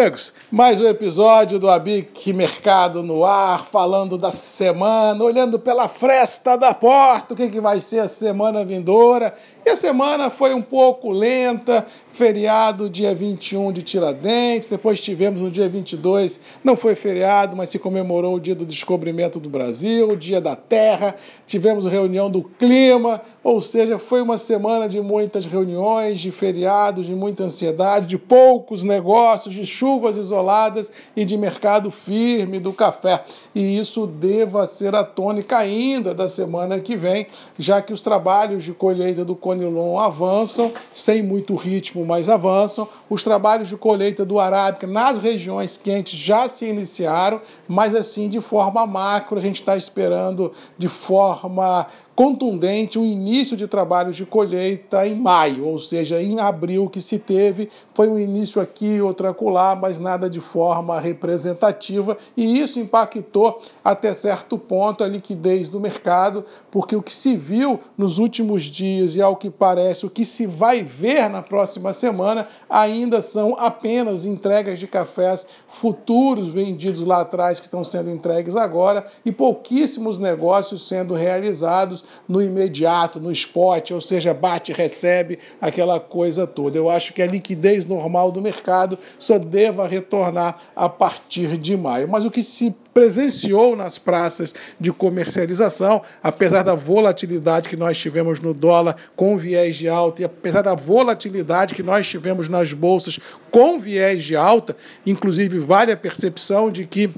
amigos, mais um episódio do Abic Mercado no Ar, falando da semana, olhando pela fresta da porta, o que, que vai ser a semana vindoura. E a semana foi um pouco lenta, feriado dia 21 de Tiradentes, depois tivemos no dia 22, não foi feriado, mas se comemorou o dia do descobrimento do Brasil, o dia da terra, tivemos reunião do clima, ou seja, foi uma semana de muitas reuniões, de feriados, de muita ansiedade, de poucos negócios, de chuvas isoladas e de mercado firme do café. E isso deva ser a tônica ainda da semana que vem, já que os trabalhos de colheita do Conilon avançam, sem muito ritmo, mas avançam. Os trabalhos de colheita do Arábica nas regiões quentes já se iniciaram, mas assim de forma macro, a gente está esperando de forma contundente o início de trabalhos de colheita em maio, ou seja, em abril que se teve, foi um início aqui, outro acolá, mas nada de forma representativa, e isso impactou até certo ponto a liquidez do mercado, porque o que se viu nos últimos dias e ao que parece o que se vai ver na próxima semana ainda são apenas entregas de cafés futuros vendidos lá atrás que estão sendo entregues agora e pouquíssimos negócios sendo realizados no imediato, no spot, ou seja, bate, recebe, aquela coisa toda. Eu acho que a liquidez normal do mercado só deva retornar a partir de maio. Mas o que se presenciou nas praças de comercialização, apesar da volatilidade que nós tivemos no dólar com viés de alta e apesar da volatilidade que nós tivemos nas bolsas com viés de alta, inclusive vale a percepção de que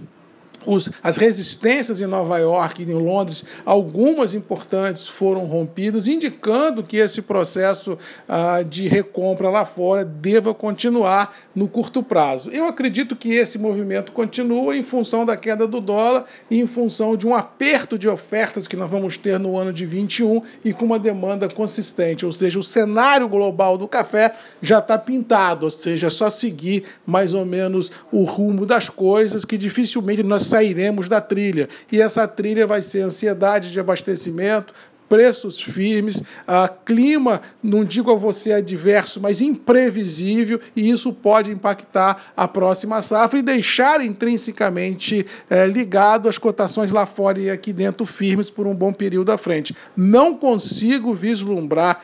os, as resistências em Nova York e em Londres, algumas importantes foram rompidas, indicando que esse processo ah, de recompra lá fora deva continuar no curto prazo. Eu acredito que esse movimento continua em função da queda do dólar e em função de um aperto de ofertas que nós vamos ter no ano de 21 e com uma demanda consistente, ou seja, o cenário global do café já está pintado, ou seja, é só seguir mais ou menos o rumo das coisas que dificilmente nós sairemos da trilha. E essa trilha vai ser ansiedade de abastecimento, preços firmes, a clima, não digo a você adverso, mas imprevisível, e isso pode impactar a próxima safra e deixar intrinsecamente é, ligado as cotações lá fora e aqui dentro firmes por um bom período à frente. Não consigo vislumbrar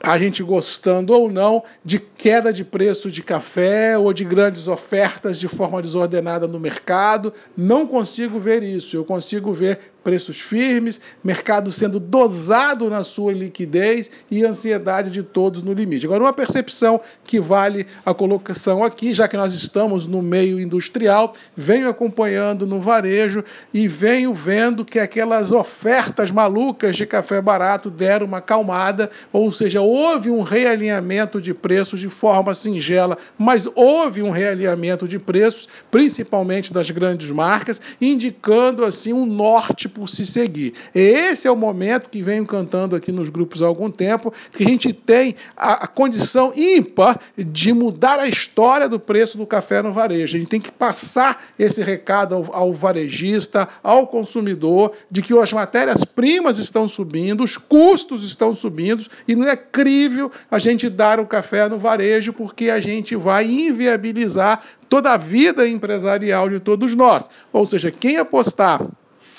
a gente gostando ou não de queda de preço de café ou de grandes ofertas de forma desordenada no mercado. Não consigo ver isso. Eu consigo ver preços firmes, mercado sendo dosado na sua liquidez e ansiedade de todos no limite. Agora, uma percepção que vale a colocação aqui, já que nós estamos no meio industrial, venho acompanhando no varejo e venho vendo que aquelas ofertas malucas de café barato deram uma calmada, ou seja, houve um realinhamento de preços de forma singela, mas houve um realinhamento de preços, principalmente das grandes marcas, indicando assim um norte por se seguir. Esse é o momento que venho cantando aqui nos grupos há algum tempo, que a gente tem a, condição ímpar de mudar a história do preço do café no varejo. A gente tem que passar esse recado ao, ao varejista, ao consumidor, de que as matérias-primas estão subindo, os custos estão subindo, e não é crível a gente dar o café no varejo, porque a gente vai inviabilizar toda a vida empresarial de todos nós. Ou seja, quem apostar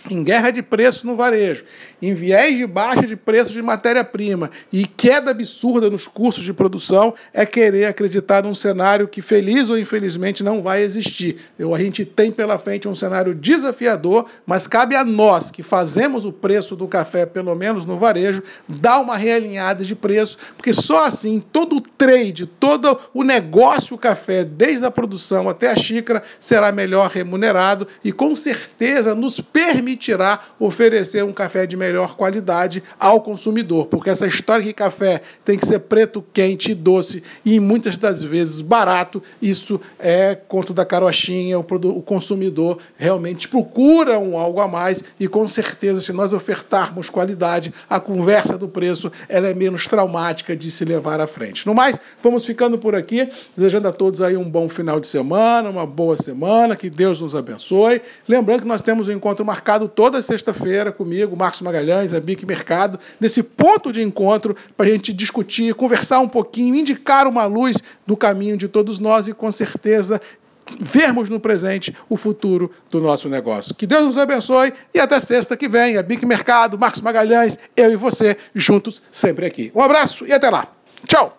em guerra de preços no varejo, em viés de baixa de preços de matéria-prima e queda absurda nos custos de produção, é querer acreditar num cenário que, feliz ou infelizmente, não vai existir. Eu, a gente tem pela frente um cenário desafiador, mas cabe a nós, que fazemos o preço do café, pelo menos no varejo, dar uma realinhada de preço, porque só assim todo o trade, todo o negócio café, desde a produção até a xícara, será melhor remunerado e com certeza nos permitirá permitirá oferecer um café de melhor qualidade ao consumidor, porque essa história que café tem que ser preto, quente doce e muitas das vezes barato, isso é conto da carochinha, o consumidor realmente procura um algo a mais e com certeza se nós ofertarmos qualidade, a conversa do preço ela é menos traumática de se levar à frente. No mais, vamos ficando por aqui, desejando a todos aí um bom final de semana, uma boa semana, que Deus nos abençoe. Lembrando que nós temos um encontro marcado toda sexta-feira comigo, Marcos Magalhães, a Bic Mercado, nesse ponto de encontro para a gente discutir, conversar um pouquinho, indicar uma luz no caminho de todos nós e com certeza vermos no presente o futuro do nosso negócio. Que Deus nos abençoe e até sexta que vem. A Bic Mercado, Marcos Magalhães, eu e você, juntos sempre aqui. Um abraço e até lá. Tchau!